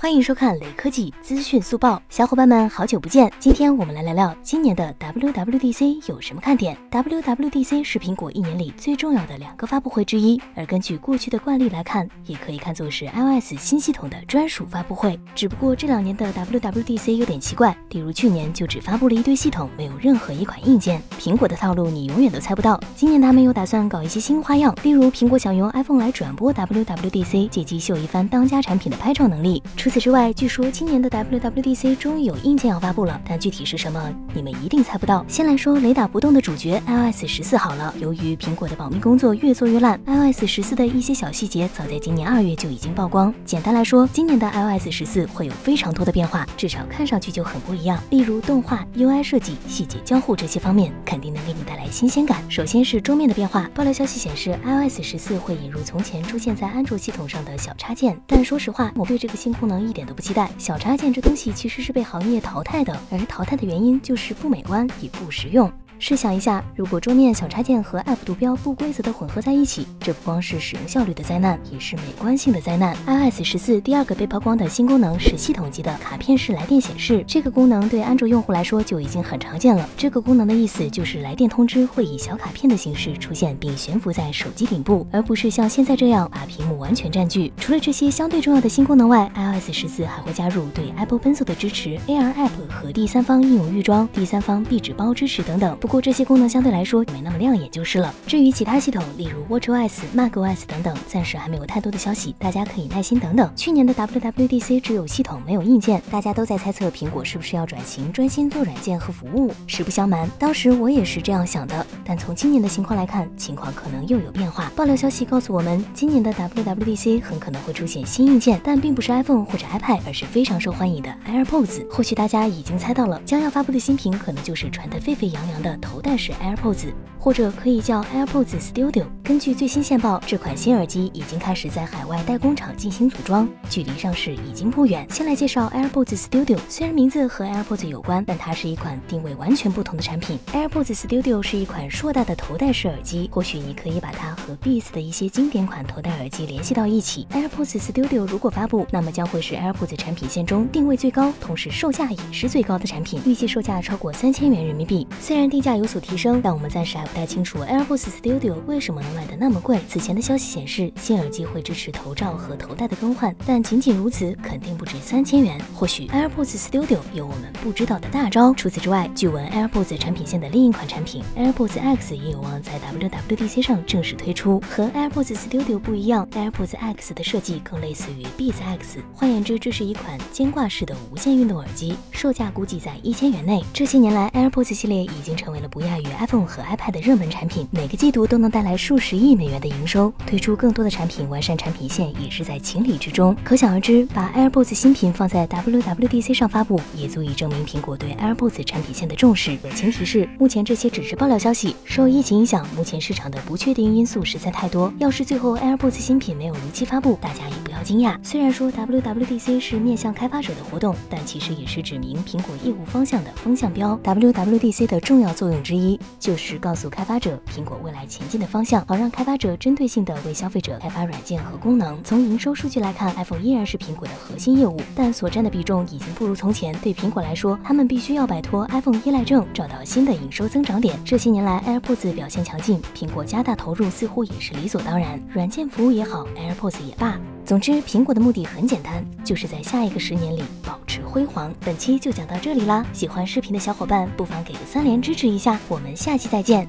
欢迎收看雷科技资讯速报，小伙伴们好久不见！今天我们来聊聊今年的 WWDC 有什么看点。WWDC 是苹果一年里最重要的两个发布会之一，而根据过去的惯例来看，也可以看作是 iOS 新系统的专属发布会。只不过这两年的 WWDC 有点奇怪，例如去年就只发布了一堆系统，没有任何一款硬件。苹果的套路你永远都猜不到。今年他们又打算搞一些新花样，例如苹果想用 iPhone 来转播 WWDC，借机秀一番当家产品的拍照能力。除此之外，据说今年的 WWDC 终于有硬件要发布了，但具体是什么，你们一定猜不到。先来说雷打不动的主角 iOS 十四好了，由于苹果的保密工作越做越烂，iOS 十四的一些小细节早在今年二月就已经曝光。简单来说，今年的 iOS 十四会有非常多的变化，至少看上去就很不一样。例如动画、UI 设计、细节交互这些方面，肯定能给你带来新鲜感。首先是桌面的变化，爆料消息显示，iOS 十四会引入从前出现在安卓系统上的小插件，但说实话，我对这个新功能一点都。不期待小插件这东西其实是被行业淘汰的，而淘汰的原因就是不美观也不实用。试想一下，如果桌面小插件和 App 图标不规则的混合在一起，这不光是使用效率的灾难，也是美观性的灾难。iOS 十四第二个被曝光的新功能是系统级的卡片式来电显示，这个功能对安卓用户来说就已经很常见了。这个功能的意思就是来电通知会以小卡片的形式出现，并悬浮在手机顶部，而不是像现在这样把屏幕完全占据。除了这些相对重要的新功能外，iOS 十四还会加入对 Apple Pencil 的支持、AR App 和第三方应用预装、第三方壁纸包支持等等。不过这些功能相对来说没那么亮眼就是了。至于其他系统，例如 WatchOS、macOS 等等，暂时还没有太多的消息，大家可以耐心等等。去年的 WWDC 只有系统没有硬件，大家都在猜测苹果是不是要转型，专心做软件和服务。实不相瞒，当时我也是这样想的。但从今年的情况来看，情况可能又有变化。爆料消息告诉我们，今年的 WWDC 很可能会出现新硬件，但并不是 iPhone 或者 iPad，而是非常受欢迎的 AirPods。或许大家已经猜到了，将要发布的新品可能就是传得沸沸扬扬的头戴式 AirPods，或者可以叫 AirPods Studio。根据最新线报，这款新耳机已经开始在海外代工厂进行组装，距离上市已经不远。先来介绍 AirPods Studio，虽然名字和 AirPods 有关，但它是一款定位完全不同的产品。AirPods Studio 是一款硕大的头戴式耳机，或许你可以把它和 Beats 的一些经典款头戴耳机联系到一起。AirPods Studio 如果发布，那么将会是 AirPods 产品线中定位最高，同时售价也是最高的产品，预计售价超过三千元人民币。虽然定价有所提升，但我们暂时还不太清楚 AirPods Studio 为什么能卖的那么贵。此前的消息显示，新耳机会支持头罩和头戴的更换，但仅仅如此肯定不止三千元。或许 AirPods Studio 有我们不知道的大招。除此之外，据闻 AirPods 产品线的另一款产品 AirPods X 也有望在 WWDC 上正式推出。和 AirPods Studio 不一样，AirPods X 的设计更类似于 Beats X。换言之，这是一款肩挂式的无线运动耳机，售价估计在一千元内。这些年来，AirPods 系列已经成为了不亚于 iPhone 和 iPad 的热门产品，每个季度都能带来数十十亿美元的营收。推出更多的产品，完善产品线也是在情理之中。可想而知，把 AirPods 新品放在 WWDC 上发布，也足以证明苹果对 AirPods 产品线的重视。前提是，目前这些只是爆料消息，受疫情影响，目前市场的不确定因素实在太多。要是最后 AirPods 新品没有如期发布，大家也不要惊讶。虽然说 WWDC 是面向开发者的活动，但其实也是指明苹果业务方向的风向标。WWDC 的重要作用之一，就是告诉开发者苹果未来前进的方向，好让开发者针对性的为消费者开发软件和功能。从营收数据来看，iPhone 依然是苹果的核心业务，但所占的比重已经不如从前。对苹果来说，他们必须要摆脱 iPhone 依赖症，找到新的营收增长点。这些年来，AirPods 表现强劲，苹果加大投入似乎也是理所当然。软件服务也好，AirPods 也罢。总之，苹果的目的很简单，就是在下一个十年里保持辉煌。本期就讲到这里啦，喜欢视频的小伙伴不妨给个三连支持一下，我们下期再见。